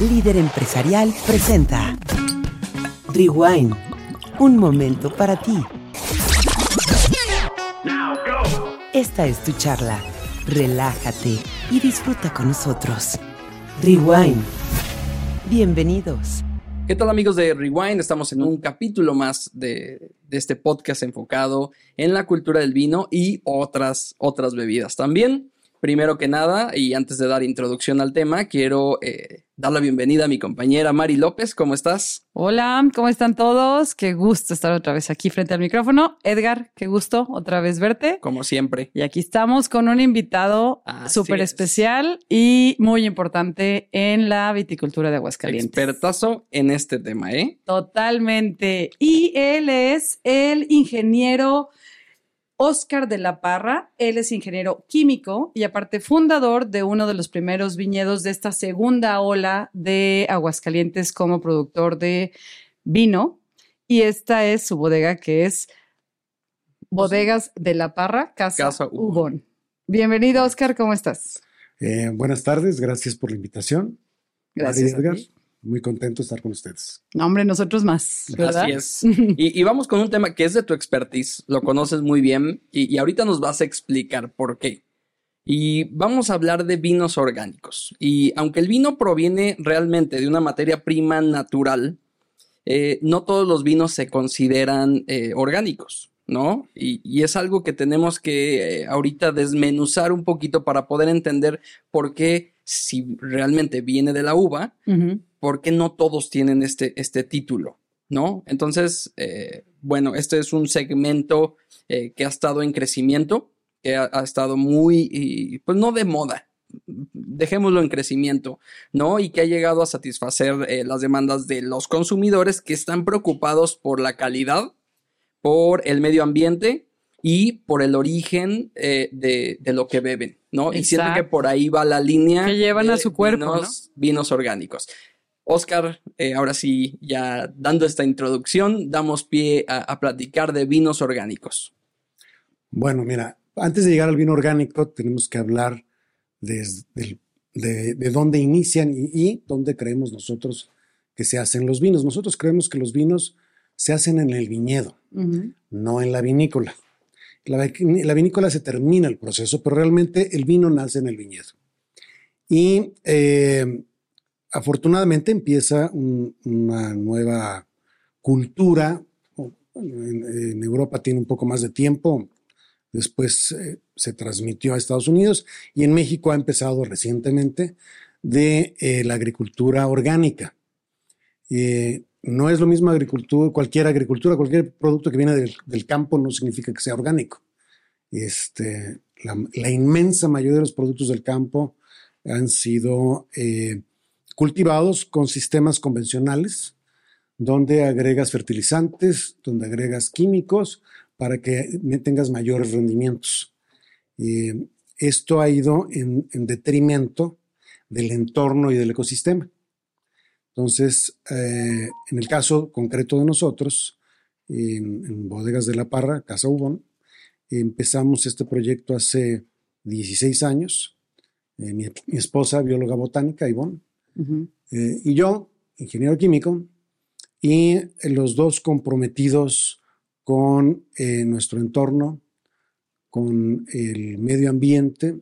Líder empresarial presenta Rewind. Un momento para ti. Esta es tu charla. Relájate y disfruta con nosotros. Rewind. Bienvenidos. ¿Qué tal amigos de Rewind? Estamos en un capítulo más de, de, este podcast enfocado en la cultura del vino y otras, otras bebidas también. Primero que nada, y antes de dar introducción al tema, quiero eh, dar la bienvenida a mi compañera Mari López. ¿Cómo estás? Hola, ¿cómo están todos? Qué gusto estar otra vez aquí frente al micrófono. Edgar, qué gusto otra vez verte. Como siempre. Y aquí estamos con un invitado súper especial y muy importante en la viticultura de Aguascalientes. Expertazo en este tema, ¿eh? Totalmente. Y él es el ingeniero Oscar de la Parra. Él es ingeniero químico y aparte fundador de uno de los primeros viñedos de esta segunda ola de Aguascalientes como productor de vino. Y esta es su bodega que es Bodegas de la Parra, Casa, Casa Ubón. Bienvenido, Oscar, ¿cómo estás? Eh, buenas tardes, gracias por la invitación. Gracias. Edgar muy contento de estar con ustedes. No, hombre, nosotros más. ¿verdad? Así es. Y, y, vamos con un tema que es de tu expertise, lo conoces muy bien y, y, ahorita nos vas a explicar por qué. Y vamos a hablar de vinos orgánicos. Y aunque el vino proviene realmente de una materia prima natural, eh, no todos los vinos se consideran eh, orgánicos. ¿No? Y, y, es algo que tenemos que eh, ahorita desmenuzar un poquito para poder entender por qué, si realmente viene de la uva, uh -huh. por qué no todos tienen este, este título, ¿no? Entonces, eh, bueno, este es un segmento eh, que ha estado en crecimiento, que ha, ha estado muy, y, pues no de moda, dejémoslo en crecimiento, ¿no? Y que ha llegado a satisfacer eh, las demandas de los consumidores que están preocupados por la calidad por el medio ambiente y por el origen eh, de, de, lo que beben, ¿no? Exacto. Y siento que por ahí va la línea. Que llevan a su cuerpo, vinos, ¿no? vinos orgánicos. Oscar, eh, ahora sí, ya dando esta introducción, damos pie a, a, platicar de vinos orgánicos. Bueno, mira, antes de llegar al vino orgánico, tenemos que hablar de, de, de, de dónde inician y, y dónde creemos nosotros que se hacen los vinos. Nosotros creemos que los vinos se hacen en el viñedo, uh -huh. no en la vinícola. La, la, vinícola se termina el proceso, pero realmente el vino nace en el viñedo. Y eh, afortunadamente empieza un, una nueva cultura. En, en, Europa tiene un poco más de tiempo, después eh, se transmitió a Estados Unidos y en México ha empezado recientemente de eh, la agricultura orgánica. Eh, no es lo mismo agricultura, cualquier agricultura, cualquier producto que viene del, campo no significa que sea orgánico. Este, la, inmensa mayoría de los productos del campo han sido eh, cultivados con sistemas convencionales, donde agregas fertilizantes, donde agregas químicos para que tengas mayores rendimientos. Esto ha ido en detrimento del entorno y del ecosistema. Entonces, eh, en el caso concreto de nosotros, en, en, Bodegas de la Parra, Casa Ubón, empezamos este proyecto hace 16 años. Eh, mi, mi, esposa, bióloga botánica, Ivonne, uh -huh. eh, y yo, ingeniero químico, y los dos comprometidos con eh, nuestro entorno, con el medio ambiente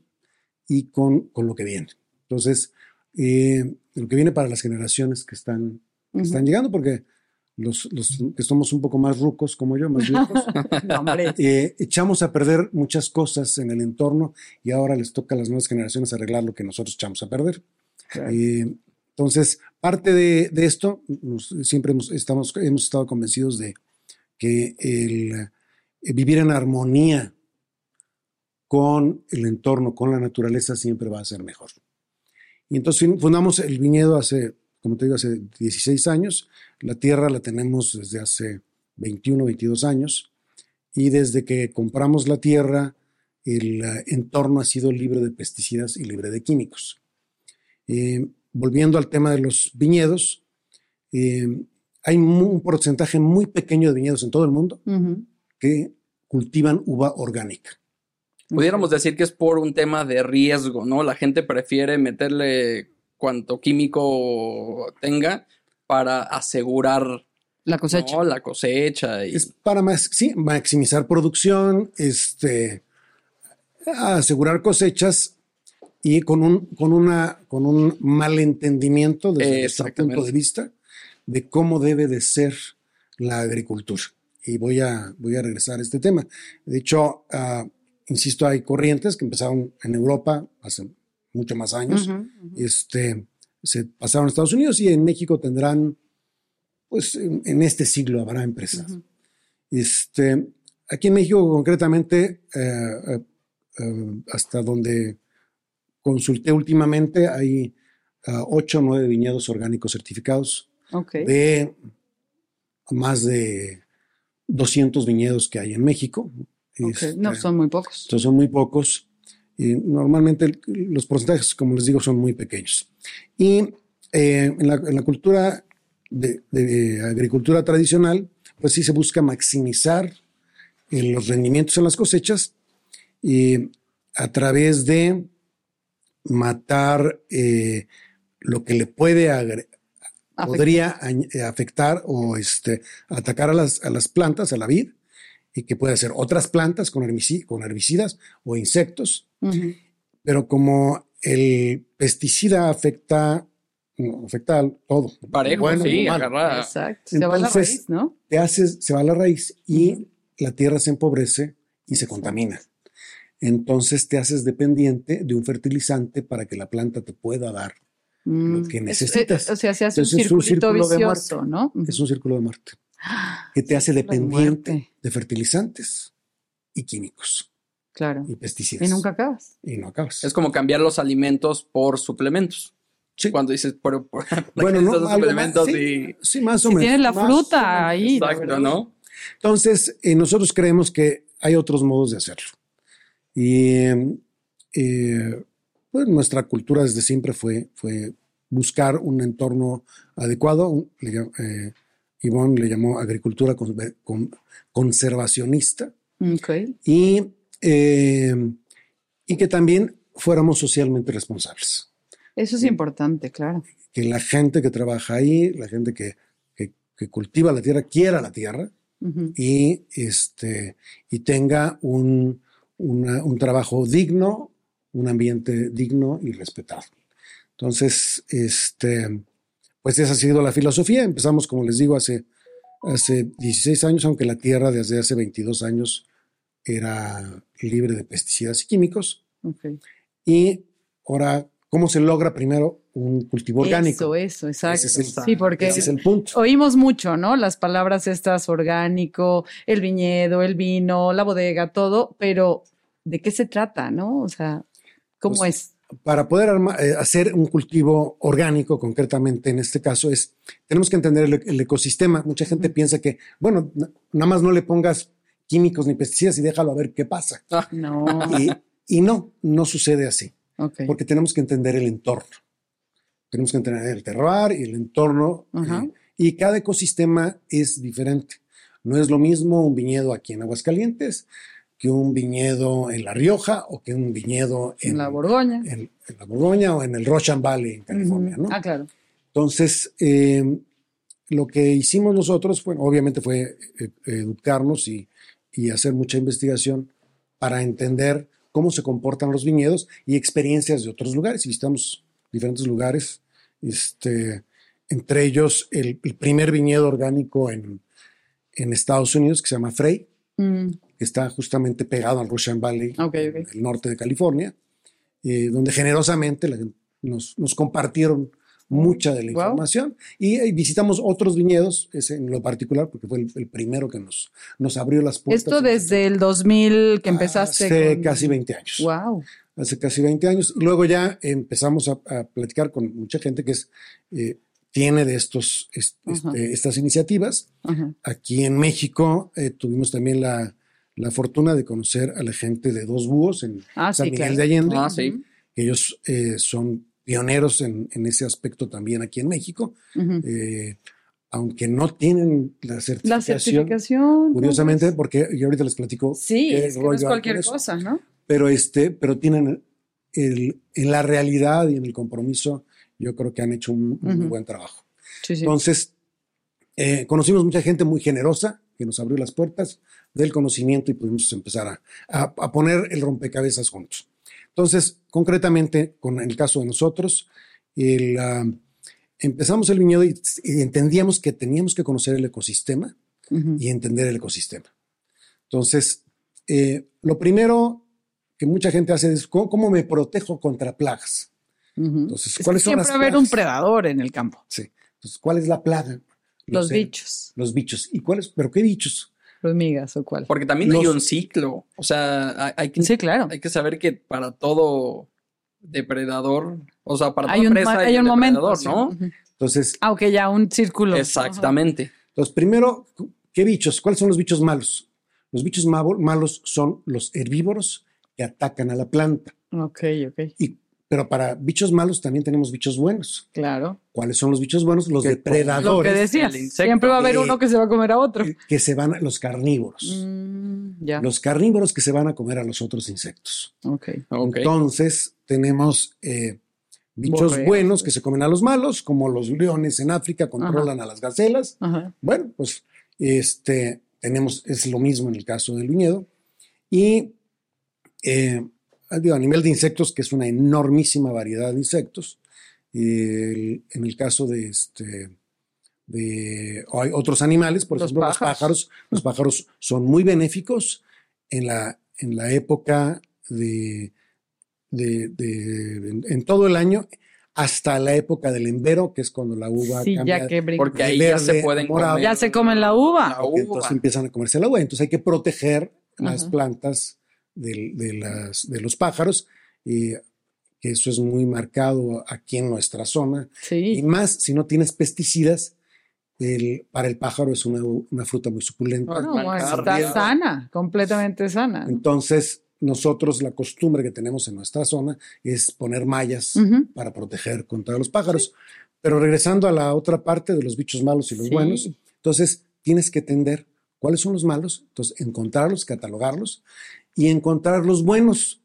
y con, con lo que viene. Entonces, eh, lo que viene para las generaciones que están, que uh -huh. están llegando, porque los, los, que somos un poco más rucos como yo, más viejos, eh, echamos a perder muchas cosas en el entorno y ahora les toca a las nuevas generaciones arreglar lo que nosotros echamos a perder. Claro. Eh, entonces, parte de, de esto, nos, siempre hemos, estamos, hemos estado convencidos de que el eh, vivir en armonía con el entorno, con la naturaleza, siempre va a ser mejor. Y entonces fundamos el viñedo hace, como te digo, hace 16 años. La tierra la tenemos desde hace 21, 22 años. Y desde que compramos la tierra, el eh, entorno ha sido libre de pesticidas y libre de químicos. Eh, volviendo al tema de los viñedos, eh, hay un porcentaje muy pequeño de viñedos en todo el mundo que cultivan uva orgánica. Pudiéramos decir que es por un tema de riesgo, ¿no? La gente prefiere meterle cuanto químico tenga para asegurar La cosecha. ¿no? la cosecha. Y, Es para más, sí, maximizar producción, este, asegurar cosechas y con un, con una, con un malentendimiento desde nuestro punto de vista de cómo debe de ser la agricultura. Y voy a, voy a regresar a este tema. De hecho, ah, insisto, hay corrientes que empezaron en Europa hace mucho más años. Ujú, ujú. este, se pasaron a Estados Unidos y en México tendrán, pues en, en este siglo habrá empresas. Ujú. Este, aquí en México concretamente, eh, eh, eh, hasta donde consulté últimamente, hay ocho o nueve viñedos orgánicos certificados de más de 200 viñedos que hay en México. Ok. Este, No, son muy pocos. entonces son muy pocos. Y normalmente los porcentajes, como les digo, son muy pequeños. Y eh, en, la, en la cultura de, de agricultura tradicional, pues sí se busca maximizar eh, los rendimientos en las cosechas y a través de matar eh, lo que le puede agre- podría eh, afectar o este, atacar a las, a las plantas, a la vid, y que puede ser otras plantas con, herbici- con herbicidas o insectos, pero como el pesticida afecta, no, afecta a todo, parejo, bueno sí, malo, agarra. Exacto. Se va a la Entonces- raíz, ¿no? te haces, se va a la raíz y la tierra se empobrece y se contamina. Entonces te haces dependiente de un fertilizante para que la planta te pueda dar. Mm. que Es- necesitas. eh, o sea, se hace un Entonces, es un circulito vicioso, ¿no? Es un círculo de muerte que te hace Círculo de dependiente de fertilizantes y químicos Claro. y pesticidas. Y nunca acabas. Y no acabas. Es como cambiar los alimentos por suplementos. Sí. Cuando dices, por, por, Bueno, no, más, suplementos sí, y. sí, más o Si menos. tienes la más fruta ahí. Exacto. ¿no? Entonces, eh, nosotros creemos que hay otros modos de hacerlo. Y eh, pues, nuestra cultura desde siempre fue, fue buscar un entorno adecuado. Un- eh, Ivonne le llamó agricultura conver- con- conservacionista Ok. y, eh, y que también fuéramos socialmente responsables. Eso es importante, claro. Que la gente que trabaja ahí, la gente que, que- que cultiva la tierra, quiera la tierra Ujú. y, este, y tenga un, una- un trabajo digno, un ambiente digno y respetado. Entonces, este, pues esa ha sido la filosofía. Empezamos, como les digo, hace, hace 16 años, aunque la tierra desde hace 22 años era libre de pesticidas y químicos. Ok. Y ahora, ¿cómo se logra primero un cultivo orgánico? Eso, eso, exacto. Ese es el- sí, porque Ese es el punto. oímos mucho, ¿no? Las palabras estas, orgánico, el viñedo, el vino, la bodega, todo, pero ¿de qué se trata, no? O sea, ¿cómo Pues, es? Para poder arma- eh, hacer un cultivo orgánico, concretamente en este caso, es tenemos que entender el, el ecosistema. Mucha gente piensa que, bueno, na- nada más no le pongas químicos ni pesticidas y déjalo a ver qué pasa. No. Y, y no, no sucede así, Ok. porque tenemos que entender el entorno. Tenemos que entender el terroir y el entorno. Eh, y cada ecosistema es diferente. No es lo mismo un viñedo aquí en Aguascalientes que un viñedo en La Rioja o que un viñedo en, En la Borgoña. en, en la Borgoña o en el Rochan Valley en California. ¿no? Ah, claro. Entonces, eh, lo que hicimos nosotros, bueno, obviamente fue eh, educarnos y, y hacer mucha investigación para entender cómo se comportan los viñedos y experiencias de otros lugares. Y visitamos diferentes lugares, este, entre ellos el, el primer viñedo orgánico en, en Estados Unidos que se llama Frey, Mm, que está justamente pegado al Rochan Valley, Ok, ok. en el norte de California, eh, donde generosamente la nos, nos compartieron mucha de la Wow. información. Y, eh, visitamos otros viñedos, ese en lo particular, porque fue el, el primero que nos, nos abrió las puertas. Esto desde el 2000 que empezaste. Hace con- casi 20 años. Wow. Hace casi 20 años. Luego ya empezamos a, a platicar con mucha gente que es, eh, tiene de estos, este, estas iniciativas. Aquí en México eh, tuvimos también la, la fortuna de conocer a la gente de Dos Búhos en Ah, San sí, Miguel claro. de Allende. Ah, sí. Ellos eh, son pioneros en, en ese aspecto también aquí en México, eh, aunque no tienen la certificación. La certificación. Curiosamente, ¿cómo porque yo ahorita les platico. Sí, es que no rollo es cualquier cosa, ¿no? Pero, este, pero tienen el, en la realidad y en el compromiso, yo creo que han hecho un, buen trabajo. Sí, sí. Entonces, eh, conocimos mucha gente muy generosa que nos abrió las puertas del conocimiento y pudimos empezar a, a- a poner el rompecabezas juntos. Entonces, concretamente, con el caso de nosotros, el, ah, empezamos el viñedo y, y entendíamos que teníamos que conocer el ecosistema Ujú. y entender el ecosistema. Entonces, eh, lo primero que mucha gente hace es, ¿cómo, cómo me protejo contra plagas? Ujú. Entonces, Es que ¿cuáles son siempre las va a haber un plagas? predador en el campo. Sí. Entonces, ¿cuál es la plaga? Los sé. bichos. Los bichos. ¿Y cuáles? ¿Pero qué bichos? Hormigas o cuál. Porque también hay Los- un ciclo. O sea, hay, hay que, Sí, claro. hay que saber que para todo depredador, o sea, para Hay toda un, presa hay hay un momento. depredador, sí. ¿no? Entonces, Ah, ok, ya un círculo. Exactamente. entonces, primero, ¿qué bichos? ¿Cuáles son los bichos malos? Los bichos malos son los herbívoros que atacan a la planta. Ok, ok. Y, pero para bichos malos también tenemos bichos buenos. Claro. ¿Cuáles son los bichos buenos? Los Que Lo que depredadores decías. Siempre va a haber Eh, uno que se va a comer a otro. que se van, a, los carnívoros. Mm, ya. Los carnívoros que se van a comer a los otros insectos. Ok. Ok. Entonces, tenemos eh, bichos buenos que se comen a los malos, como los leones en África controlan a las gacelas. Ajá. Bueno, pues este, tenemos, es lo mismo en el caso del viñedo. Y eh, digo, a nivel de insectos, que es una enormísima variedad de insectos, el- en el caso de este de hay otros animales, por Los ejemplo, los pájaros. pájaros, los pájaros son muy benéficos en la, en la época de, de- de- en, en todo el año, hasta la época del embero, que es cuando la uva Sí, cambia ya que. Porque ahí ya se pueden morado. comer Ya se comen la uva. la uva. entonces empiezan a comerse el agua. Entonces hay que proteger las Ajá. plantas de, las, de los pájaros, y que eso es muy marcado aquí en nuestra zona. Y más si no tienes pesticidas, el- para el pájaro es una, una fruta muy suculenta. Ah, No, Mal está sana, completamente sana. Entonces, nosotros la costumbre que tenemos en nuestra zona es poner mallas para proteger contra los pájaros. Pero regresando a la otra parte de los bichos malos y los Sí. buenos, entonces tienes que entender cuáles son los malos, entonces encontrarlos, catalogarlos y encontrar los buenos,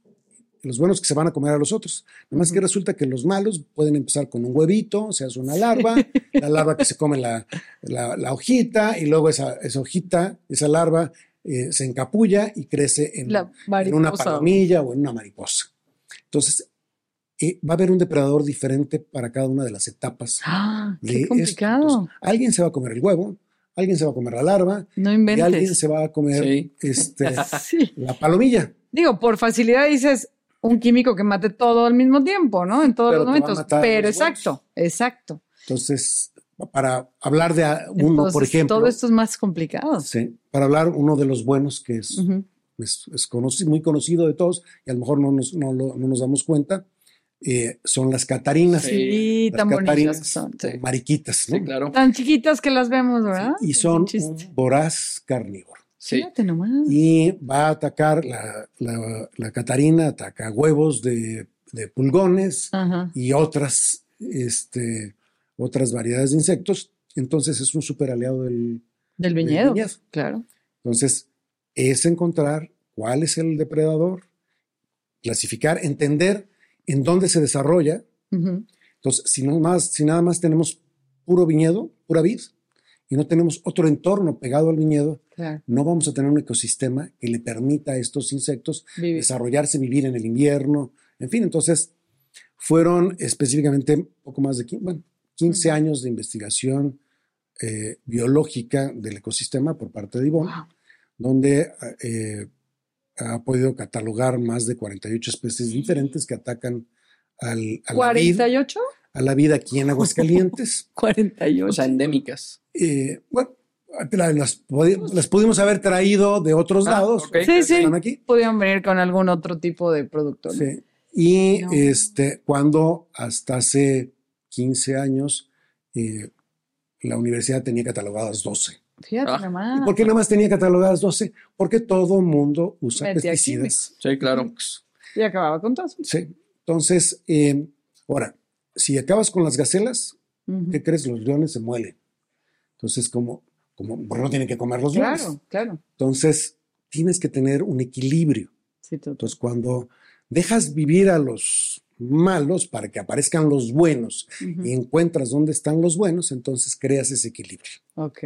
los buenos que se van a comer a los otros. Nada más que resulta que los malos pueden empezar con un huevito, se hace una larva, la larva que se come la, la- la hojita y luego esa, esa hojita, esa larva eh, se encapulla y crece en, una palomilla o en una mariposa. Entonces, eh, va a haber un depredador diferente para cada una de las etapas. Ah, de qué esto. complicado. Entonces, alguien se va a comer el huevo, alguien se va a comer la larva no y alguien inventes. se va a comer Sí. este, Sí. la palomilla. Digo, por facilidad dices un químico que mate todo al mismo tiempo, ¿no? En todos Pero los momentos. Pero los exacto, exacto. Entonces, para hablar de a- uno, Entonces, por ejemplo, todo esto es más complicado. sí, para hablar uno de los buenos que es, es, es conoci- muy conocido de todos y a lo mejor no nos, no no nos damos cuenta, eh, son las catarinas. Sí. Las tan bonitas catarinas son. sí. mariquitas, ¿no? Sí, claro. Tan chiquitas que las vemos, ¿verdad? Y son un voraz carnívoro. Sí. Nomás. Y va a atacar, la, la- la Catarina ataca huevos de, de pulgones Ajá. y otras, este, otras variedades de insectos. Entonces es un super aliado del... Del viñedo. viñedo. Claro. Entonces es encontrar cuál es el depredador, clasificar, entender en dónde se desarrolla. Ujú. Entonces, si, no más, si nada más tenemos puro viñedo, pura vid, y no tenemos otro entorno pegado al viñedo, Claro. no vamos a tener un ecosistema que le permita a estos insectos Vivir. desarrollarse, vivir en el invierno, en fin, entonces fueron específicamente poco más de 15, bueno, 15 Ujú. años de investigación eh, biológica del ecosistema por parte de Ivonne, Wow. donde eh, ha podido catalogar más de 48 especies diferentes que atacan al, a la vid, ¿48? a la vida aquí en Aguascalientes. 48. O sea, endémicas. Eh, bueno, la- las, podi- las pudimos haber traído de otros Ah, lados. sí, sí. Están aquí. Pudieron venir con algún otro tipo de producto. Sí. Y No. este, cuando hasta hace 15 años eh, la universidad tenía catalogadas 12. Ah. Fíjate ¿Y nomás. por qué nada más tenía catalogadas 12? Porque todo mundo usa Metía pesticidas. Sí, claro. Y acababa con todo. Sí. Entonces, eh, ahora, si acabas con las gacelas. ¿qué crees? Los leones se muelen. Entonces, como, como porque no tienen que comer los leones. Claro, claro. Entonces, tienes que tener un equilibrio. Sí, total. Entonces, cuando dejas vivir a los malos para que aparezcan los buenos y encuentras dónde están los buenos, entonces creas ese equilibrio. Ok.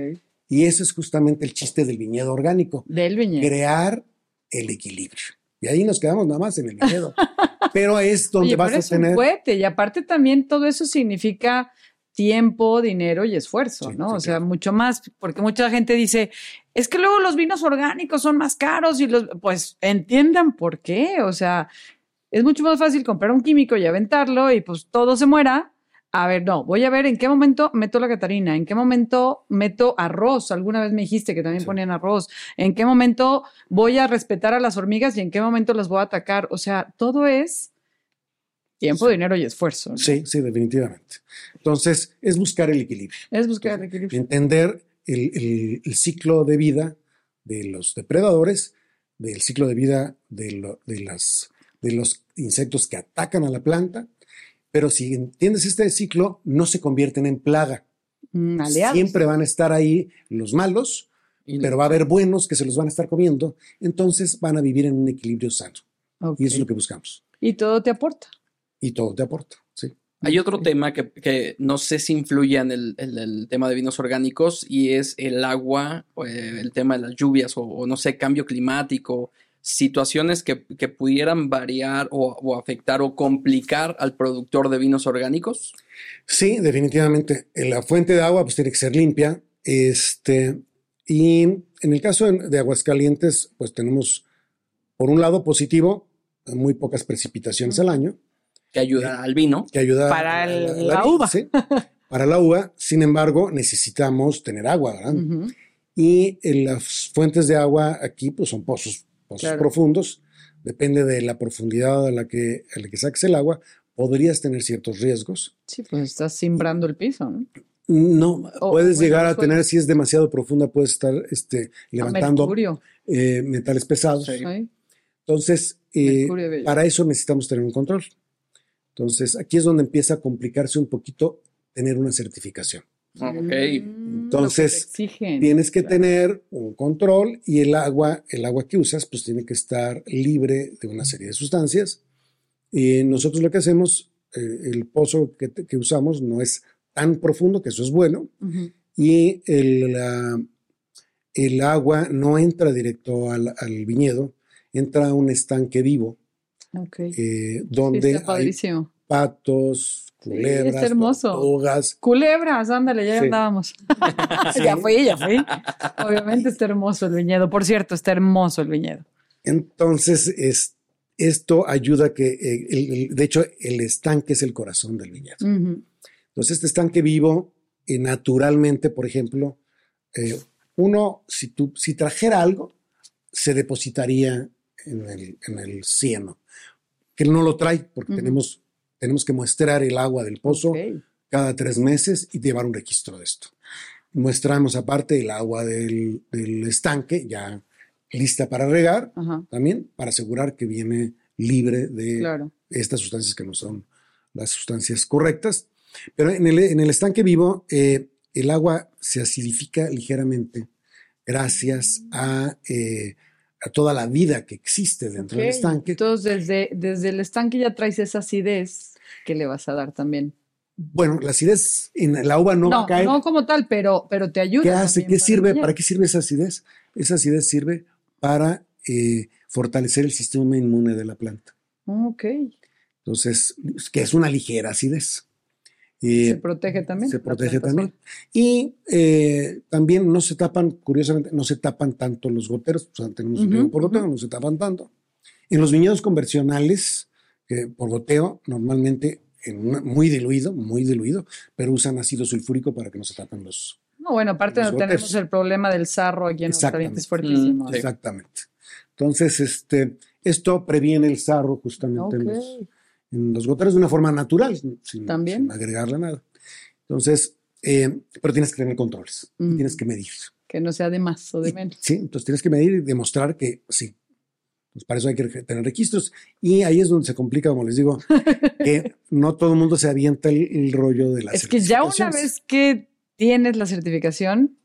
Y eso es justamente el chiste del viñedo orgánico, Del viñedo. crear el equilibrio. Y ahí nos quedamos nada más en el viñedo. Pero es donde Oye, vas pero a un tener... cohete. Y aparte también todo eso significa tiempo, dinero y esfuerzo, Sí, ¿no? sí, o sea, claro. mucho más, porque mucha gente dice, es que luego los vinos orgánicos son más caros y los, pues entiendan por qué, o sea, es mucho más fácil comprar un químico y aventarlo y pues todo se muera. A ver, no, voy a ver en qué momento meto la Catarina, en qué momento meto arroz. Alguna vez me dijiste que también Sí. ponían arroz. En qué momento voy a respetar a las hormigas y en qué momento las voy a atacar. O sea, todo es tiempo, Sí. dinero y esfuerzo. ¿no? Sí, sí, definitivamente. Entonces, es buscar el equilibrio. Es buscar el equilibrio. entender el, el- el ciclo de vida de los depredadores, del ciclo de vida de, lo- de las, de los insectos que atacan a la planta, pero si entiendes este ciclo, no se convierten en plaga. Mm, aliados. Siempre van a estar ahí los malos, Y- pero va a haber buenos que se los van a estar comiendo, entonces van a vivir en un equilibrio sano. Y eso es lo que buscamos. Y todo te aporta. Y todo te aporta, ¿sí? Hay otro tema que, que no sé si influye en el, tema de vinos orgánicos y es el agua, o, eh, el tema de las lluvias o, o no sé, cambio climático, situaciones que, que pudieran variar o, o afectar o complicar al productor de vinos orgánicos. Sí, definitivamente. Eh, La fuente de agua pues tiene que ser limpia. Este, y en el caso de, de Aguascalientes, pues tenemos, por un lado, positivo, muy pocas precipitaciones al año, que ayuda al vino. que ayuda Para a el- la vid, uva. sí. Para la uva, sin embargo, necesitamos tener agua, ¿verdad? Y en las fuentes de agua aquí, pues son pozos, pozos Claro. profundos. Depende de la profundidad a la que, a la que saques el agua, podrías tener ciertos riesgos. Sí, pues estás simbrando el piso, ¿no? No, O, puedes bueno, llegar a tener, si es demasiado profunda, puedes estar este, levantando Mercurio. eh, metales pesados. Entonces, eh, para eso necesitamos tener un control. Entonces, aquí es donde empieza a complicarse un poquito tener una certificación. Ok. Mm, que Entonces. Tienes que Claro. tener un control y el agua, el agua que usas, pues tiene que estar libre de una serie de sustancias. Y nosotros lo que hacemos, eh, el pozo que, que usamos no es tan profundo, que eso es bueno, Ujú. y el, la- el agua no entra directo al, al viñedo, entra a un estanque vivo, Ok. eh, Sí, donde está hay padrísimo. patos, culebras, está hermoso. tortugas. Culebras, ándale, ya Sí. andábamos. ya fui, ya fui. Obviamente está hermoso el viñedo. Por cierto, está hermoso el viñedo. Entonces, es, esto ayuda a que, eh, el- el- de hecho, el estanque es el corazón del viñedo. Entonces, este estanque vivo, eh, naturalmente, por ejemplo, eh, uno, si, tú, si trajera algo, se depositaría en el, en el cieno, que no lo trae porque tenemos, tenemos que muestrar el agua del pozo Ok. cada tres meses y llevar un registro de esto. Muestramos aparte el agua del, del estanque ya lista para regar Ajá, también para asegurar que viene libre de claro. estas sustancias que no son las sustancias correctas. Pero en el, en el estanque vivo, eh, el agua se acidifica ligeramente gracias a, eh, a toda la vida que existe dentro del Ok. estanque. Entonces, desde, desde el estanque ya traes esa acidez que le vas a dar también. Bueno, la acidez en la uva no, va a No, caer. no como tal, pero, pero te ayuda. ¿Qué hace? ¿Qué para sirve? ¿Para qué sirve esa acidez? Esa acidez sirve para eh, fortalecer el sistema inmune de la planta. Ok. Entonces, que es una ligera acidez. Eh, Se protege también. Se protege también. Y eh, también no se tapan, curiosamente, no se tapan tanto los goteros. O sea, tenemos riego por goteo, ujú. no se tapan tanto. En los viñedos convencionales, que por goteo, normalmente en una- muy diluido, muy diluido, pero usan ácido sulfúrico para que no se tapen los. No, bueno, aparte Los no tenemos el problema del sarro aquí en Aguascalientes Exactamente. fuertísimo. Mm, sí. Exactamente. Entonces, este, esto previene el sarro justamente en, los, en los goteros de una forma natural, sin, También. sin agregarle nada. Entonces, eh, pero tienes que tener controles, Mm. tienes que medir. Que no sea de más o de Y- menos. Sí, entonces tienes que medir y demostrar que sí. Pues para eso hay que tener registros. Y ahí es donde se complica, como les digo, que no todo el mundo se avienta el, el rollo de la Es que ya una vez que tienes la certificación,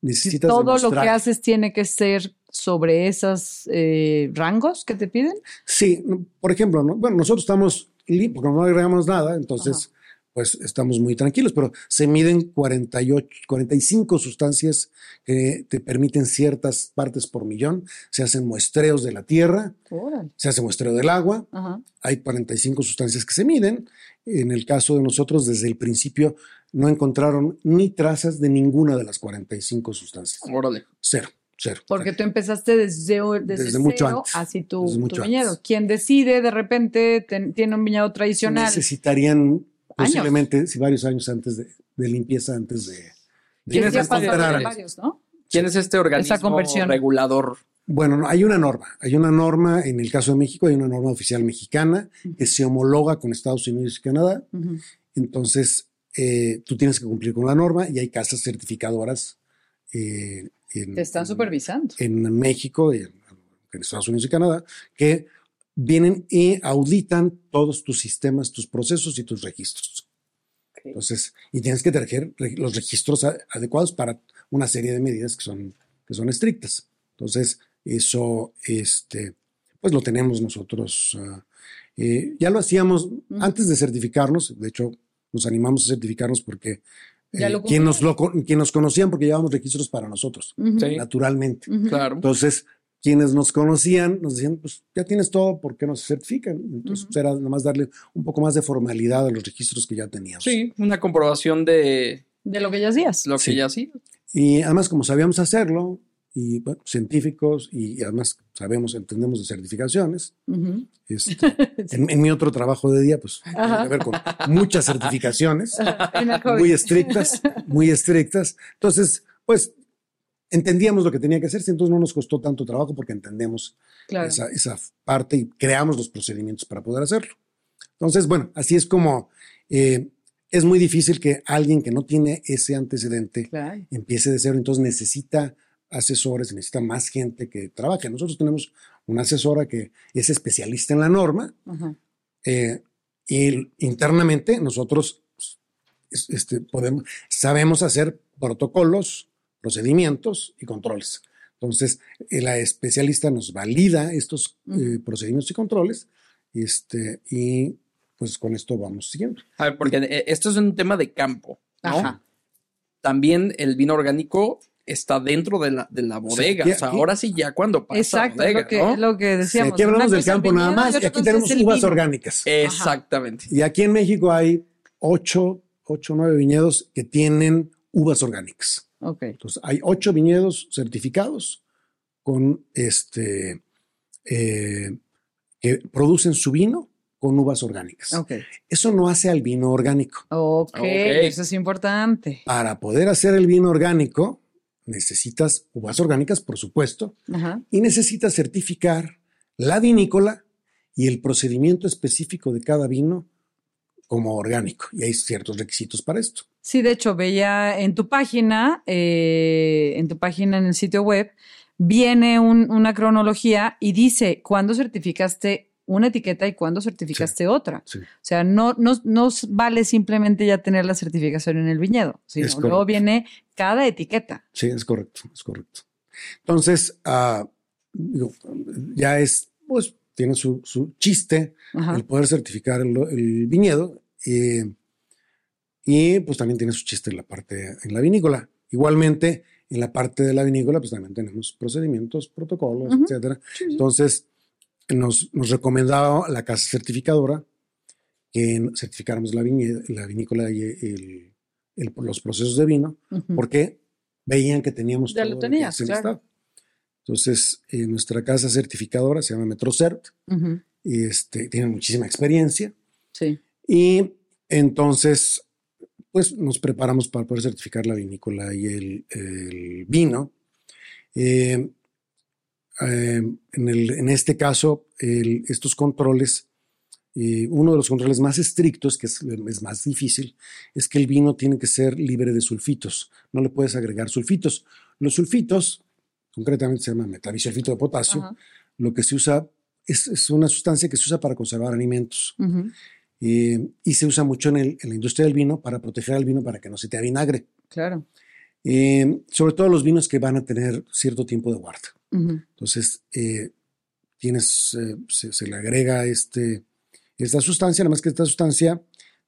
necesitas todo lo que haces tiene que ser sobre esos eh, rangos que te piden. Sí, por ejemplo, ¿no? bueno, nosotros estamos, porque no agregamos nada, entonces, pues estamos muy tranquilos, pero se miden 48, 45 sustancias que te permiten ciertas partes por millón, se hacen muestreos de la tierra, Órale. se hace muestreo del agua, Ajá. hay 45 sustancias que se miden. En el caso de nosotros, desde el principio, no encontraron ni trazas de ninguna de las 45 sustancias. Órale. Cero, cero. Porque tú empezaste desde, desde, Desde mucho cero, antes. así tu, Desde tu mucho viñedo. antes. Quien decide de repente ten- tiene un viñedo tradicional. Necesitarían Años. posiblemente sí, varios años antes de, de limpieza, antes de, de ¿Quién es ya este- varios, ¿no? ¿Quién es este organismo conversión. regulador? Bueno, no, hay una norma, hay una norma, en el caso de México, hay una norma oficial mexicana que se homologa con Estados Unidos y Canadá. Entonces, eh, tú tienes que cumplir con la norma y hay casas certificadoras eh, en, Te están en- supervisando. en México, y en, en Estados Unidos y Canadá, que vienen y auditan todos tus sistemas, tus procesos y tus registros. Entonces, y tienes que tener los registros a- adecuados para una serie de medidas que son, que son estrictas. Entonces, eso, este, pues lo tenemos nosotros. ah, eh, ya lo hacíamos antes de certificarnos, de hecho, nos animamos a certificarnos porque Ya eh, lo quien, nos lo, quien nos conocían porque llevábamos registros para nosotros, Ujú. Sí. naturalmente. Ujú. Claro. Entonces, quienes nos conocían nos decían, pues ya tienes todo, ¿por qué no se certifican? Entonces, pues, era nada más darle un poco más de formalidad a los registros que ya teníamos. Sí, una comprobación de De lo que ya hacías. lo que Sí. ya sí. Y además, como sabíamos hacerlo, y bueno, científicos, y, y además sabemos, entendemos de certificaciones, Ujú. este, en, en mi otro trabajo de día, pues tiene que ver con muchas certificaciones, muy estrictas, muy estrictas. Entonces, pues entendíamos lo que tenía que hacerse, entonces no nos costó tanto trabajo porque entendemos Claro. esa, esa parte y creamos los procedimientos para poder hacerlo. Entonces, bueno, así es como eh, es muy difícil que alguien que no tiene ese antecedente Claro. empiece de cero, entonces necesita asesores, necesita más gente que trabaje. Nosotros tenemos una asesora que es especialista en la norma eh, y internamente nosotros es- este, podemos, sabemos hacer protocolos, procedimientos y controles. Entonces, eh, la especialista nos valida estos eh, procedimientos y controles este, y pues con esto vamos siguiendo. A ver, porque eh, esto es un tema de campo, ¿no? Ajá. También el vino orgánico está dentro de la, de la bodega. aquí- o sea, aquí- ahora sí, ya cuando pasa Exacto, bodega, es lo que, ¿no? es lo que Sí, decíamos. aquí hablamos del campo nada más y aquí tenemos uvas vino. orgánicas. Exactamente. Y aquí en México hay ocho, ocho, nueve viñedos que tienen uvas orgánicas. Ok. Entonces, hay ocho viñedos certificados con este eh, que producen su vino con uvas orgánicas. Ok. Eso no hace al vino orgánico. Ok. Ok. Eso es importante. Para poder hacer el vino orgánico, necesitas uvas orgánicas, por supuesto, Ajá. y necesitas certificar la vinícola y el procedimiento específico de cada vino como orgánico. Y hay ciertos requisitos para esto. Sí, de hecho, veía en tu página, eh, en tu página en el sitio web, viene un- una cronología y dice cuándo certificaste una etiqueta y cuándo certificaste otra. Sí. O sea, no, no, no vale simplemente ya tener la certificación en el viñedo, sino luego viene cada etiqueta. Sí, es correcto, es correcto. Entonces, digo, ya es, tiene su, su chiste Ajá. el poder certificar el, el viñedo eh, y pues también tiene su chiste en la parte, en la vinícola. Igualmente, en la parte de la vinícola, pues también tenemos procedimientos, protocolos, etcétera. Entonces, nos, nos recomendaba la casa certificadora que certificáramos la, viñe- la vinícola y el- el- los procesos de vino, porque veían que teníamos Ya lo que tenías, claro. Entonces, eh, nuestra casa certificadora se llama Metrocert y este, tiene muchísima experiencia Sí. Y entonces, pues nos preparamos para poder certificar la vinícola y el, el vino. Eh, eh, en, el- en este caso, el- estos controles, eh, uno de los controles más estrictos, que es, es más difícil, es que el vino tiene que ser libre de sulfitos. No le puedes agregar sulfitos. Los sulfitos, concretamente se llama metabisulfito de potasio, Ajá. lo que se usa es, es una sustancia que se usa para conservar alimentos. Eh, y se usa mucho en, el- en la industria del vino para proteger al vino para que no se te avinagre. Claro. Eh, sobre todo los vinos que van a tener cierto tiempo de guarda. Entonces, eh, tienes, se, se le agrega este, esta sustancia, nada más que esta sustancia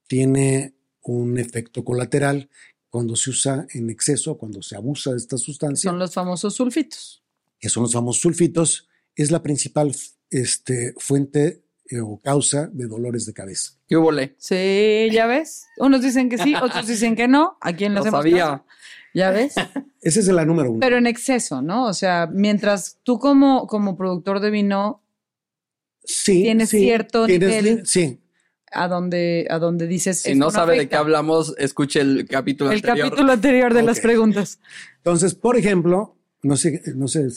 tiene un efecto colateral cuando se usa en exceso, cuando se abusa de esta sustancia, Son los famosos sulfitos. que son los famosos sulfitos, es la principal este, fuente eh, o causa de dolores de cabeza. ¿Qué hubo, le? Sí, ya ves. Unos dicen que sí, otros dicen que no. ¿A quién le Lo hacemos sabía. caso? Ya ves. Esa es la número uno. Pero en exceso, ¿no? O sea, mientras tú como, como productor de vino, sí, tiene sí, cierto tienes nivel. Sí, a donde, a donde dices. Si no sabe de qué hablamos, escuche el capítulo El anterior. capítulo anterior de las preguntas. entonces, por ejemplo, no sé, no sé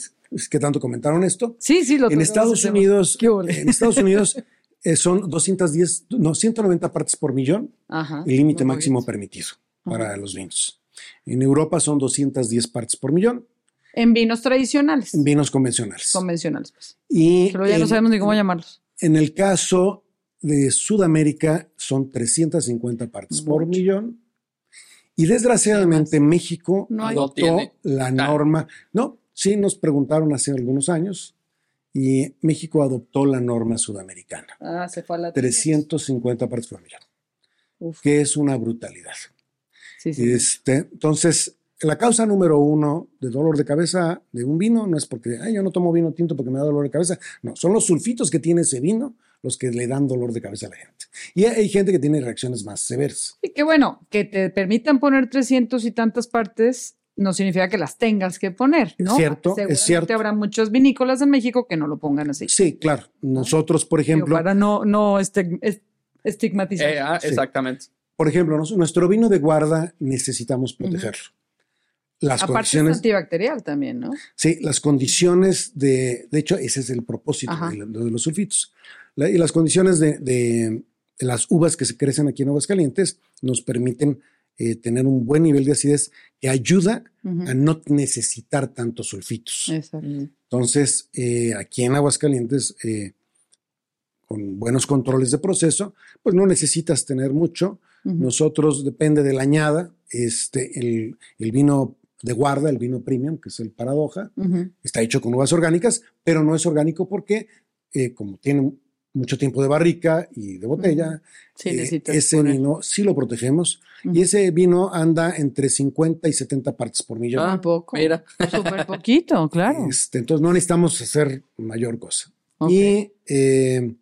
qué tanto comentaron esto. Sí, sí, lo En Estados. Unidos, en Estados Unidos eh, son 210, no, 190 partes por millón Ajá. el límite máximo bien. permitido para los vinos. En Europa son 210 partes por millón En vinos tradicionales. en vinos convencionales. Convencionales, pues. y Pero ya no sabemos ni cómo llamarlos. En el caso de Sudamérica son 350 partes por Mucho. millón. Y desgraciadamente México No adoptó tiene. la norma. No, sí nos preguntaron hace algunos años y México adoptó la norma sudamericana. Ah, se fue a la 350 partes por millón, Uf. que es una brutalidad. Sí, sí. Este, entonces, la causa número uno de dolor de cabeza de un vino no es porque "Ay, yo no tomo vino tinto porque me da dolor de cabeza. No, son los sulfitos que tiene ese vino los que le dan dolor de cabeza a la gente. Y hay gente que tiene reacciones más severas. Y que bueno, que te permitan poner 300 y tantas partes no significa que las tengas que poner, ¿no? Es cierto, es Seguramente cierto. habrá muchos vinícolas en México que no lo pongan así. Sí, claro. Nosotros, por ejemplo, para no, no es- estigmatizar. Eh, ah, Sí. Exactamente. por ejemplo, nuestro vino de guarda necesitamos protegerlo. Las Aparte es condiciones, antibacterial también, ¿no? sí, las condiciones de, de hecho, ese es el propósito de, de los sulfitos. La- y las condiciones de, de- de las uvas que se crecen aquí en Aguascalientes nos permiten eh, tener un buen nivel de acidez que ayuda a no necesitar tantos sulfitos. Exacto. Entonces, eh, aquí en Aguascalientes, eh, con buenos controles de proceso, pues no necesitas tener mucho. Nosotros, depende de la añada, este, el, el vino de guarda, el vino premium, que es el paradoja, está hecho con uvas orgánicas, pero no es orgánico porque, eh, como tiene mucho tiempo de barrica y de botella, Sí, eh, necesitas ese poner. vino sí lo protegemos y ese vino anda entre 50 y 70 partes por millón. Ah, poco. mira. Súper poquito, claro. Este, entonces no necesitamos hacer mayor cosa. Y, eh,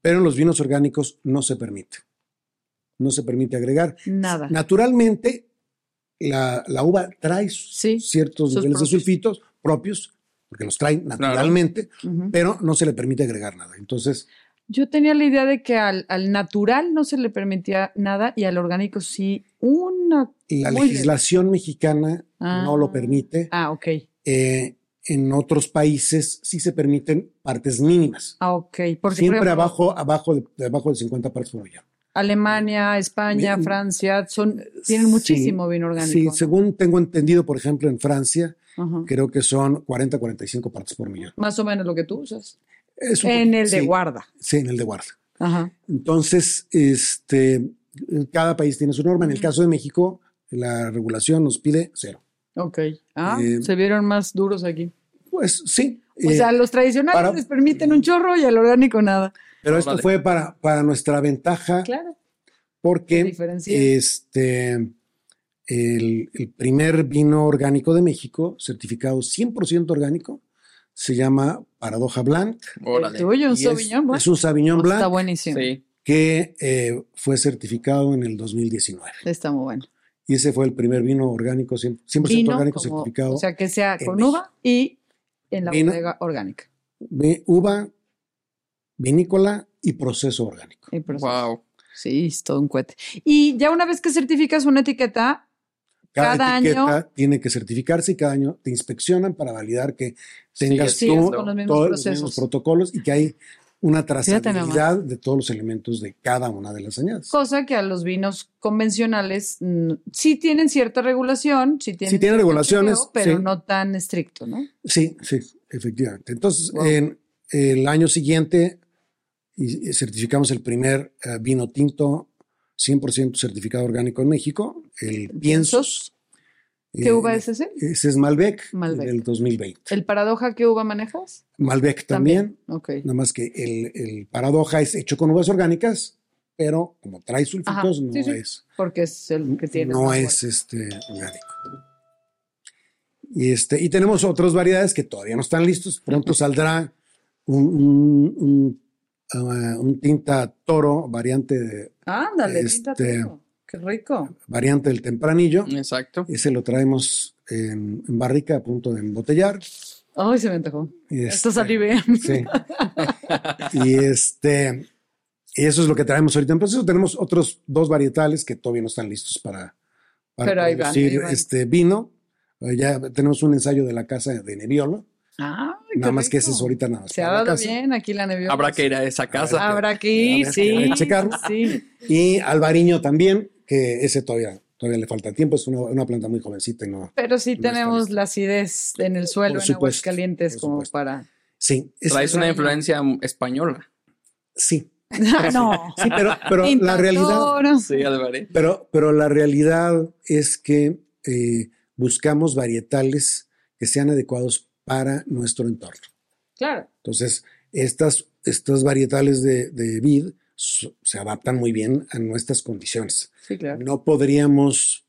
pero en los vinos orgánicos no se permite. No se permite agregar. Nada. Naturalmente, la, la uva trae Sí, ciertos niveles de sulfitos propios, porque los trae naturalmente, pero no se le permite agregar nada. Entonces, Yo tenía la idea de que al, al natural no se le permitía nada y al orgánico sí una... la legislación mexicana no lo Ah. permite. Ah, ok. Eh, en otros países sí se permiten partes mínimas. Ah, ok. Porque, por Siempre ejemplo, abajo, abajo, de, de abajo de 50 partes por millón. Alemania, España, Bien. Francia, son, tienen Sí, muchísimo vino orgánico. Sí, según tengo entendido, por ejemplo, en Francia, Ajá. creo que son 40, 45 partes por millón. Más o menos lo que tú usas. Es un En el de guarda. Sí, en el de guarda. Ajá. Entonces, este, cada país tiene su norma. En el caso de México, la regulación nos pide cero. Ok. Ah, Eh, se vieron más duros aquí. Pues sí. O eh, sea, los tradicionales para- les permiten un chorro y al orgánico nada. pero esto fue para, para nuestra ventaja Claro. porque este, el, el primer vino orgánico de México, certificado 100% orgánico, se llama Paradoja Blanc. Órale. El tuyo, un y es- Sauvignon Blanc. Es un Sauvignon Está Blanc buenísimo. Sí. que eh, fue certificado en el 2019. Está muy bueno. Y ese fue el primer vino orgánico, 100%, 100% Vino orgánico como- certificado. O sea, que sea con México. uva y en la Vino. bodega orgánica. Uva, vinícola y proceso orgánico. Y proceso. Wow. Sí, es todo un cohete. Y ya una vez que certificas una etiqueta, Cada, Cada etiqueta año- tiene que certificarse y cada año te inspeccionan para validar que tengas Sí, sigues tú con los mismos todos los mismos protocolos y que hay una trazabilidad de todos los elementos de cada una de las añadas. cosa que a los vinos convencionales mm, sí tienen cierta regulación, sí tienen, Sí tienen regulaciones, chequeo, pero sí. no tan estricto, ¿no? Sí, sí, efectivamente. Entonces, Wow. en el año siguiente certificamos el primer eh, vino tinto 100% certificado orgánico en México, el Piensos. ¿Qué Eh, uva es ese? Ese es Malbec, Malbec. del 2020. ¿El paradoja qué uva manejas? Malbec también, Ok. nada más que el, el paradoja es hecho con uvas orgánicas, pero como trae sulfitos, Ajá, no sí, sí. es, Porque es el que tiene. no es este orgánico. Y, este, y tenemos otras variedades que todavía no están listos. Pronto saldrá un, un- un, ah, un tinta toro, variante, de- Ándale, tinta Este- toro. Qué rico. variante del tempranillo. Exacto. Ese lo traemos en, en barrica a punto de embotellar. Ay, se me antojó. Y Esto este, salivé. Sí. y este, y eso es lo que traemos ahorita en proceso. Tenemos otros dos varietales que todavía no están listos para, para Pero ahí van, producir ahí van. este vino. Eh, Ya tenemos un ensayo de la casa de Nebbiolo. Nada más que ese es ahorita nada más. Se ha dado bien aquí la neviona. Habrá que ir a esa casa. Habrá que ir, Habrá que- sí. Sí. Y Alvariño también, que ese todavía, todavía le falta tiempo. Es una, una planta muy jovencita y no. Pero sí No tenemos la acidez en el suelo, Por en supuesto, Aguascalientes, por como supuesto. para. Sí, es- Traes una influencia española. sí, no. sí, pero, pero la realidad. Sí. Pero, pero la realidad es que eh, buscamos varietales que sean adecuados para nuestro entorno. Claro. Entonces, estas, estas varietales de, de vid se adaptan muy bien a nuestras condiciones. Sí, claro. No podríamos,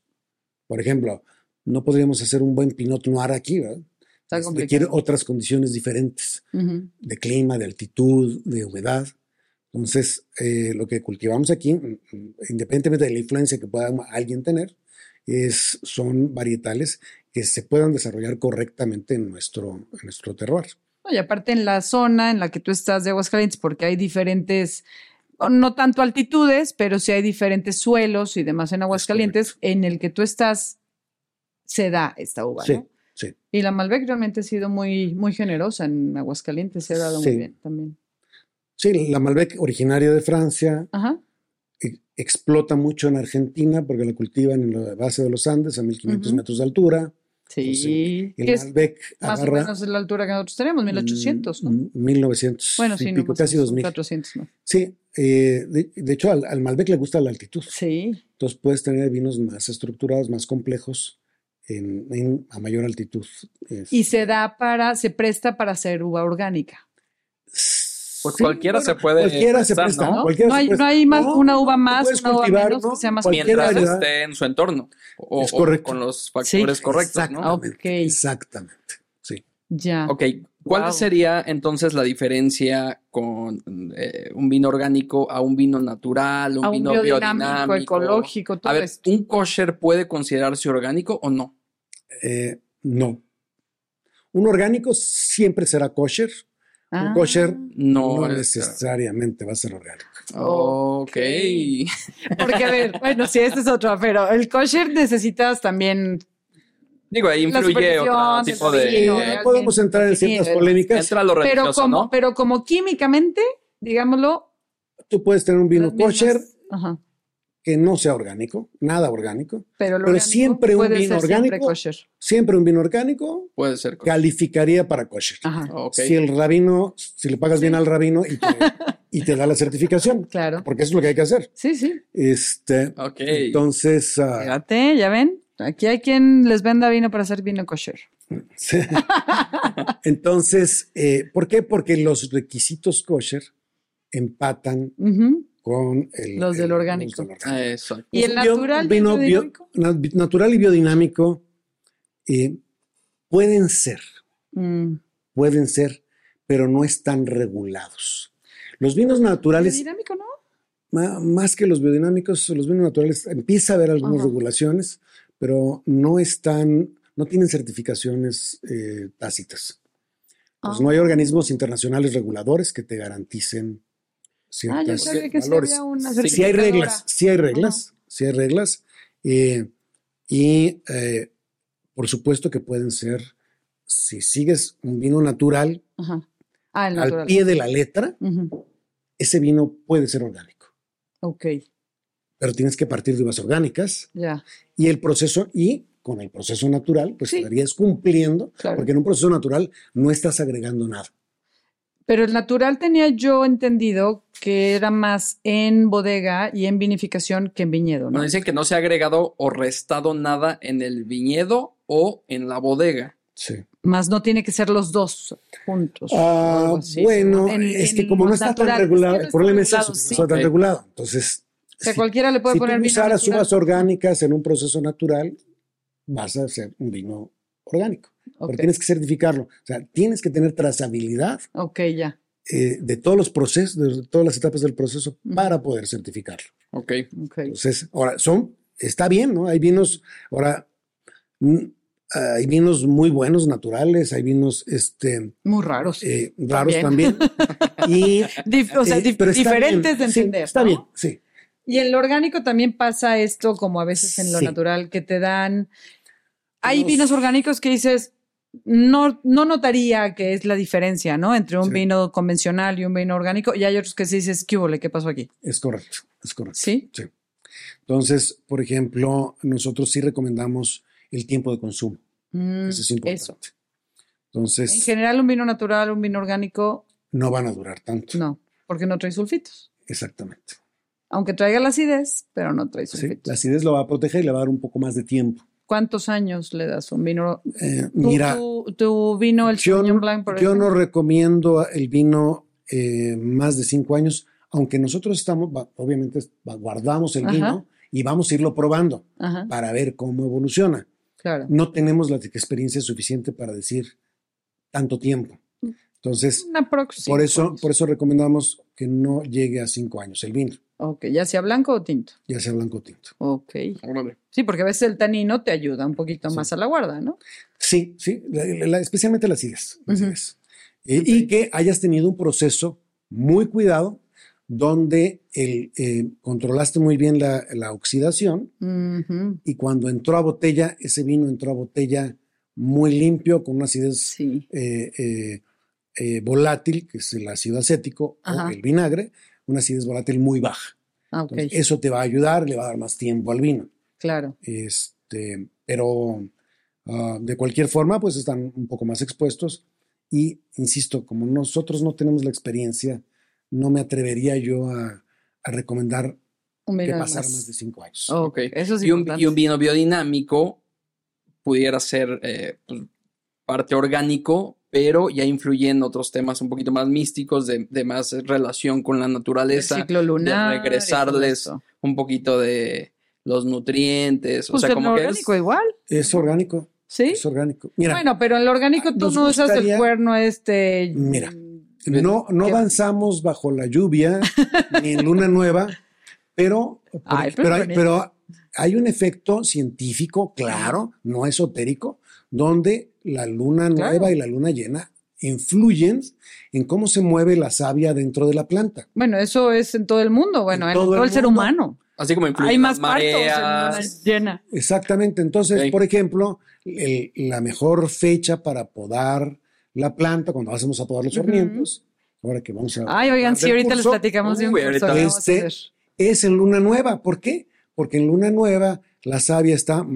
por ejemplo, no podríamos hacer un buen Pinot Noir aquí, ¿verdad? Está Este, Requiere otras condiciones diferentes Ujú. de clima, de altitud, de humedad. Entonces, eh, lo que cultivamos aquí, mm, mm, independientemente de la influencia que pueda alguien tener, es, son varietales que se puedan desarrollar correctamente en nuestro, en nuestro terroir. No, y aparte en la zona en la que tú estás de Aguascalientes, porque hay diferentes, no tanto altitudes, pero sí hay diferentes suelos y demás en Aguascalientes, en el que tú estás, se da esta uva, Sí, ¿no? sí. Y la Malbec realmente ha sido muy, muy generosa en Aguascalientes, se ha dado Sí. muy bien también. Sí, la Malbec originaria de Francia Ajá. Explota mucho en Argentina porque la cultivan en la base de los Andes a 1500 Ujú. metros de altura. Sí. Que El es Malbec más o menos la altura que nosotros tenemos, 1800, ¿no? mm, 1900 Bueno, y sí, no, pico, más o casi menos, 2000. 400, ¿no? Sí, eh, de, de hecho al, al Malbec le gusta la altitud. Sí. Entonces puedes tener vinos más estructurados, más complejos en, en- a mayor altitud. Es- Y se da para, se presta para hacer uva orgánica. Pues Sí, cualquiera se puede Cualquiera se presta, ¿no? ¿no? cualquiera No se hay, presta. no hay más, No, una uva más, una uva cultivar, menos ¿no? que sea más Mientras variedad. esté en su entorno. O, Es o correcto. con los factores correctos, ¿no? Exactamente. Exactamente. Sí. Ya. Ok, ¿cuál Wow. sería entonces la diferencia con eh, un vino orgánico a un vino natural, un A un vino biodinámico, biodinámico? ecológico, todo A ver, esto. ¿un kosher puede considerarse orgánico o no? Eh, no. Un orgánico siempre será kosher. Ah, Un kosher No, no, es- necesariamente va a ser orgánico. Ok. Porque, a ver, bueno, sí, este es otro, pero el kosher necesitas también. Digo, ahí influye otro tipo de... Eh, podemos entrar en ciertas polémicas. Entra lo Pero como, ¿no? pero como químicamente, digámoslo. Tú puedes tener un vino kosher Ajá. Que no sea orgánico, nada orgánico. Pero, lo Pero orgánico siempre un vino siempre orgánico. Siempre un vino orgánico Puede ser kosher. calificaría para kosher. Ajá. Ok. Si el rabino, si le pagas bien al rabino y te, y te da la certificación, Claro. porque eso es lo que hay que hacer. Sí, sí. Este, Ok. entonces, ah, Fíjate, ya ven. Aquí hay quien les venda vino para hacer vino kosher. sí. entonces, eh, ¿por qué? Porque los requisitos kosher empatan Ujú. Con el, Los del el- orgánico. los del orgánico. Eso. ¿Y el natural bio- biodinámico? na- natural y biodinámico eh, pueden ser, Mm. pueden ser, pero no están regulados. Los vinos naturales, Biodinámico, ¿no? más que los biodinámicos, los vinos naturales, empieza a haber algunas Ajá. regulaciones, pero no están, no tienen certificaciones eh, tácitas. Pues Ah. no hay organismos internacionales reguladores que te garanticen Ah, yo sabía que valores. había una Sí, Sí hay reglas, sí hay reglas, sí hay reglas. eh, y eh, por supuesto que pueden ser, si sigues un vino natural. Ah, al natural. pie de la letra, ese vino puede ser orgánico. Ok, Pero tienes que partir de uvas orgánicas ya. y el proceso, y con el proceso natural, pues Sí. estarías cumpliendo, Claro. porque en un proceso natural no estás agregando nada. Pero el natural tenía yo entendido que era más en bodega y en vinificación que en viñedo, ¿no? Nos dicen que no se ha agregado o restado nada en el viñedo o en la bodega. Sí. Más no tiene que ser los dos juntos. Ah, así, bueno, en- es que como no está tan regulado, no el problema es eso, sí. no está tan regulado. Entonces, O sea, si- cualquiera le puede si poner tú vino usaras natural. uvas orgánicas en un proceso natural, vas a hacer un vino orgánico. Pero tienes que certificarlo. O sea, tienes que tener trazabilidad ok, ya. eh, de todos los procesos, de todas las etapas del proceso para poder certificarlo. Ok. ok. Entonces, ahora, son, está bien, ¿no? Hay vinos, ahora, mm, hay vinos muy buenos, naturales, hay vinos, este, Muy raros. eh, raros también. y, Dif- o sea, eh, dif- está diferentes bien, de sí, entender. está ¿no? bien, sí. Y en lo orgánico también pasa esto, como a veces en lo Sí. natural, que te dan. Hay vinos orgánicos que dices, no, no notaría que es la diferencia, ¿no? Entre un Sí. vino convencional y un vino orgánico. Y hay otros que sí dices, ¿qué? ¿Qué pasó aquí? Es correcto, es correcto. ¿Sí? Sí. Entonces, por ejemplo, nosotros sí recomendamos el tiempo de consumo. Mm, Eso es importante. eso. Entonces, En general, un vino natural, un vino orgánico, no van a durar tanto. no, porque no trae sulfitos. Exactamente. Aunque traiga la acidez, pero no trae Sí, sulfitos. la acidez lo va a proteger y le va a dar un poco más de tiempo. ¿Cuántos años le das un vino? Eh, Tu- mira, tu, tu vino, el yo, Blanc, por yo no recomiendo el vino eh, más de cinco años, aunque nosotros estamos, obviamente, guardamos el Ajá. vino y vamos a irlo probando Ajá, para ver cómo evoluciona. claro. No tenemos la experiencia suficiente para decir tanto tiempo. Entonces, por eso, por eso recomendamos que no llegue a cinco años el vino, Ok, ya sea blanco o tinto. ya sea blanco o tinto. Ok. Órale. Sí, porque a veces el tanino te ayuda un poquito Sí. más a la guarda, ¿no? Sí, sí, la- la- especialmente las acides. Eh, Y que hayas tenido un proceso muy cuidado donde el, eh, controlaste muy bien la, la oxidación y cuando entró a botella, ese vino entró a botella muy limpio, con una acidez Sí. eh, volátil, que es el ácido acético Ajá. o el vinagre, una acidez volátil muy baja. Ah, Entonces, eso te va a ayudar, le va a dar más tiempo al vino. claro. Este, pero ah, de cualquier forma, pues están un poco más expuestos. Y insisto, como nosotros no tenemos la experiencia, no me atrevería yo a, a recomendar Un que vino pasara más. más de cinco años. Ok, Ok. eso es y, un, importante. y un vino biodinámico pudiera ser eh, pues, parte orgánico, pero ya influye en otros temas un poquito más místicos, de, de más relación con la el naturaleza, ciclo lunar. de regresarles un poquito de los nutrientes. Pues o sea, el como que orgánico es, igual, Es orgánico, ¿sí? es orgánico. Mira, Bueno, pero en lo orgánico tú no usas el cuerno este. Mira, no, no ¿Qué? avanzamos bajo la lluvia ni en luna nueva, pero, Ay, pero, pero hay, bonito. pero hay un efecto científico, claro, no esotérico, donde la luna Claro. nueva y la luna llena influyen en cómo se mueve la savia dentro de la planta. Bueno, eso es en todo el mundo, bueno, en, todo todo, el el ser humano. así como influye Hay en más las partos en mareas. luna llena. Exactamente. Entonces, por ejemplo, el- la mejor fecha para podar la planta, cuando vamos a podar los sarmientos, ahora que vamos a... Ay, oigan, sí, ahorita les platicamos de un curso Este, es en luna nueva. ¿Por qué? Porque en luna nueva la savia está,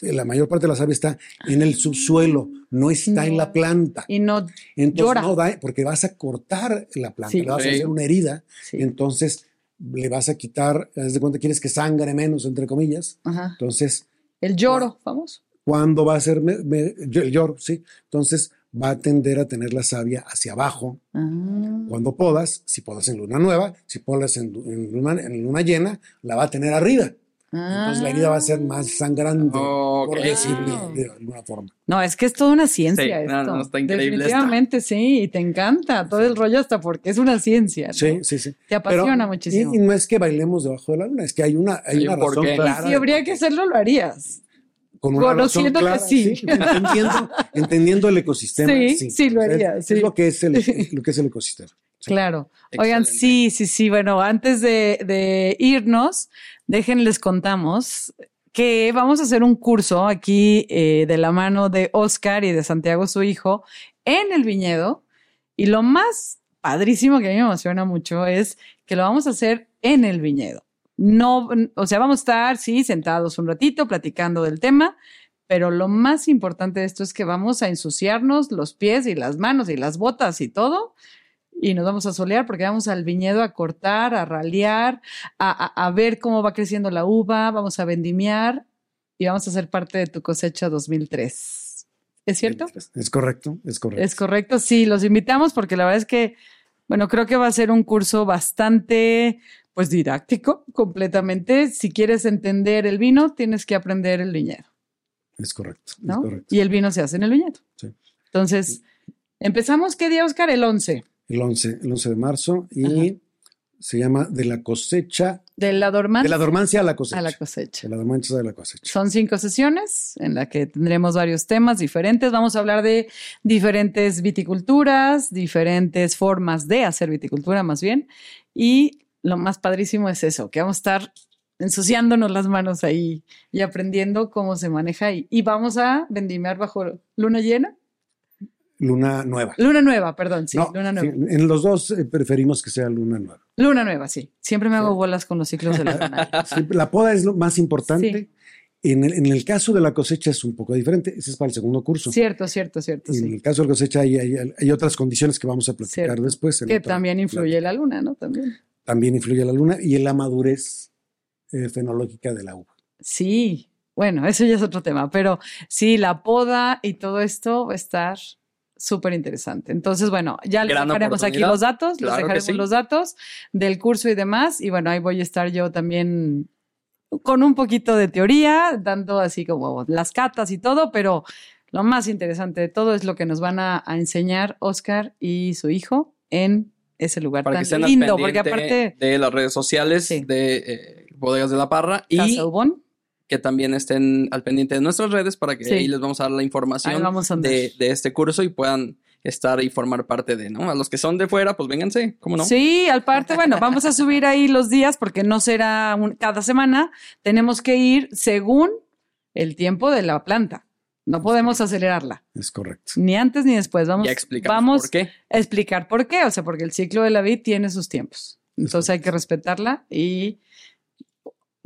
la mayor parte de la savia está en el subsuelo, no está en la planta. Y no, Entonces llora. no da, porque vas a cortar la planta, Sí. le vas a hacer una herida, sí. entonces le vas a quitar, haz de cuenta quieres que sangre menos, entre comillas. Ajá. Entonces, El lloro, famoso. ¿cuándo va a ser me- me- yo- el lloro? Sí. Entonces va a tender a tener la savia hacia abajo. Ah. Cuando podas, si podas en luna nueva, si podas en, lu- en luna, en luna llena, la va a tener arriba. Entonces la herida va a ser más sangrante, por decirlo de alguna forma. No, es que es toda una ciencia Sí, esto. no, no, está increíble Definitivamente sí, y te encanta todo el rollo hasta porque es una ciencia. ¿no? Sí, sí, sí. Te apasiona Pero- muchísimo. Y, y no es que bailemos debajo de la luna, es que hay una, hay una un razón clara. si habría que hacerlo, lo harías. con una razón conociendo que clara, sí. entendiendo, entendiendo el ecosistema. Sí, sí, lo O sea, haría, es, sí. es lo que es el, lo que es el ecosistema. Claro. Oigan, sí, sí, sí. Bueno, antes de, de irnos, déjenles contamos que vamos a hacer un curso aquí eh, de la mano de Oscar y de Santiago, su hijo, en el viñedo. Y lo más padrísimo que a mí me emociona mucho es que lo vamos a hacer en el viñedo. No, o sea, vamos a estar, sí, sentados un ratito platicando del tema, pero lo más importante de esto es que vamos a ensuciarnos los pies y las manos y las botas y todo y nos vamos a solear porque vamos al viñedo a cortar, a ralear, a, a- a ver cómo va creciendo la uva, vamos a vendimiar y vamos a ser parte de tu cosecha 2003. ¿Es cierto? Es correcto, es correcto. Es correcto, sí, los invitamos porque la verdad es que, bueno, creo que va a ser un curso bastante, pues didáctico completamente. Si quieres entender el vino, tienes que aprender el viñedo, Es correcto, es ¿no? correcto. Y el vino se hace en el viñedo. Sí. Entonces, empezamos, ¿qué día, Oscar? El 11. El 11, el 11 de marzo y se llama De la cosecha, De la dormancia de la dormancia a la cosecha. a la cosecha. De la dormancia a la cosecha. Son cinco sesiones en las que tendremos varios temas diferentes. Vamos a hablar de diferentes viticulturas, diferentes formas de hacer viticultura más bien. Y lo más padrísimo es eso, que vamos a estar ensuciándonos las manos ahí y aprendiendo cómo se maneja. Y, y vamos a vendimiar bajo luna llena. Luna nueva. Luna nueva, perdón, sí, No, luna nueva. sí, en los dos eh, preferimos que sea luna nueva. Luna nueva, sí. Siempre me hago bolas con los ciclos de la luna. Sí, la poda es lo más importante. En, el, en el caso de la cosecha es un poco diferente. Ese es para el segundo curso. Cierto, cierto, cierto, En sí. el caso de la cosecha hay, hay- hay otras condiciones que vamos a platicar Cierto. después. en Que otra también influye la luna, ¿no? También. También influye la luna y en la madurez eh, fenológica de la uva. Sí, bueno, eso ya es otro tema, pero sí, la poda y todo esto va a estar súper interesante. Entonces, bueno, ya les Gran dejaremos aquí los datos, les Claro que dejaremos sí. los datos del curso y demás. Y bueno, ahí voy a estar yo también con un poquito de teoría, dando así como las catas y todo, pero lo más interesante de todo es lo que nos van a, a enseñar Oscar y su hijo en ese lugar Para tan lindo, porque aparte, de las redes sociales Sí. de eh, Bodegas de la Parra y Casa Ubón, que también estén al pendiente de nuestras redes para que Sí. ahí les vamos a dar la información vamos a andar. de, de este curso y puedan estar y formar parte de, ¿no? A los que son de fuera, pues vénganse, ¿cómo no? Sí, aparte, bueno, vamos a subir ahí los días porque no será un- cada semana. Tenemos que ir según el tiempo de la planta. No podemos acelerarla, Es correcto. ni antes ni después. Vamos, Ya vamos por qué. a explicar por qué. O sea, porque el ciclo de la vid tiene sus tiempos. Entonces hay que respetarla y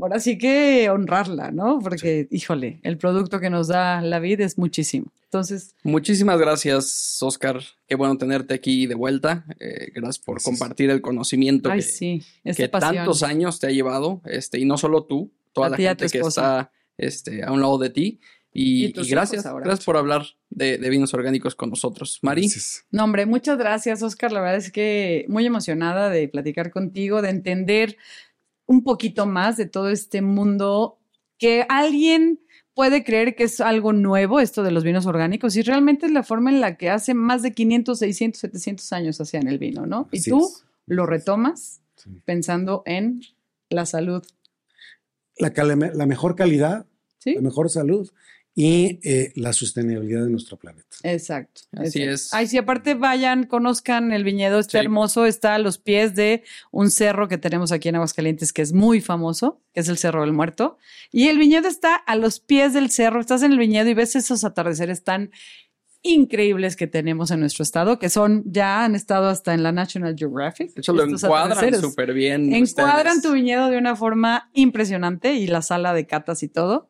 ahora sí que honrarla, ¿no? Porque, híjole, el producto que nos da la vid es muchísimo. Entonces, Muchísimas gracias, Oscar. Qué bueno tenerte aquí de vuelta. Eh, gracias por Gracias. compartir el conocimiento ay, que, sí, que tantos años te ha llevado, este, y no solo tú, toda A la gente que esposa. está este, a un lado de ti. Y, Y tus y gracias, ahora. gracias por hablar de, de vinos orgánicos con nosotros. Mari, Gracias. No, hombre, muchas gracias, Oscar. La verdad es que muy emocionada de platicar contigo, de entender un poquito más de todo este mundo que alguien puede creer que es algo nuevo, esto de los vinos orgánicos, y realmente es la forma en la que hace más de 500, 600, 700 años hacían el vino, ¿no? Y tú es. lo retomas Sí. pensando en la salud, La, la mejor calidad, ¿sí? la mejor salud y eh, la sostenibilidad de nuestro planeta. Exacto. Así exacto. es. Ay, sí, aparte vayan, conozcan el viñedo, está Sí. hermoso, está a los pies de un cerro que tenemos aquí en Aguascalientes que es muy famoso, que es el Cerro del Muerto. Y el viñedo está a los pies del cerro, estás en el viñedo y ves esos atardeceres tan increíbles que tenemos en nuestro estado, que son, ya han estado hasta en la National Geographic. de hecho, lo encuadran súper bien. Encuadran ustedes. tu viñedo de una forma impresionante y la sala de catas y todo.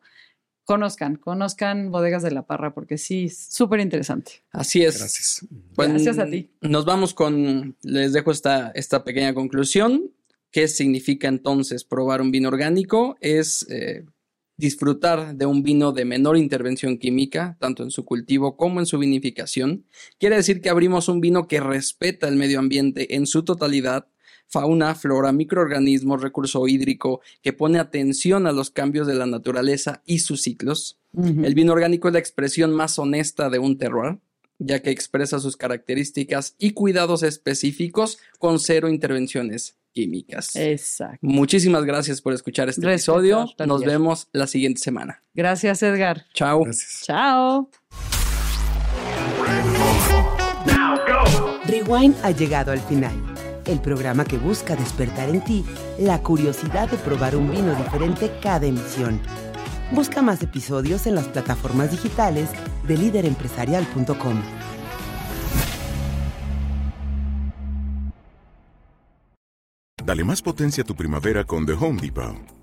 Conozcan, conozcan Bodegas de la Parra porque sí, es súper interesante. Así es. Gracias. Pues, Gracias a ti. Nos vamos con, les dejo esta, esta pequeña conclusión. ¿Qué significa entonces probar un vino orgánico? Es eh, disfrutar de un vino de menor intervención química, tanto en su cultivo como en su vinificación. Quiere decir que abrimos un vino que respeta el medio ambiente en su totalidad, fauna, flora, microorganismos, recurso hídrico, que pone atención a los cambios de la naturaleza y sus ciclos. El vino orgánico es la expresión más honesta de un terroir, ya que expresa sus características y cuidados específicos con cero intervenciones químicas. Exacto. Muchísimas gracias por escuchar este Respetar episodio. Nos vemos la siguiente semana. Gracias, Edgar. Chao. Gracias. Chao. Rewind ha llegado al final. El programa que busca despertar en ti la curiosidad de probar un vino diferente cada emisión. Busca más episodios en las plataformas digitales de líderempresarial.com. Dale más potencia a tu primavera con The Home Depot.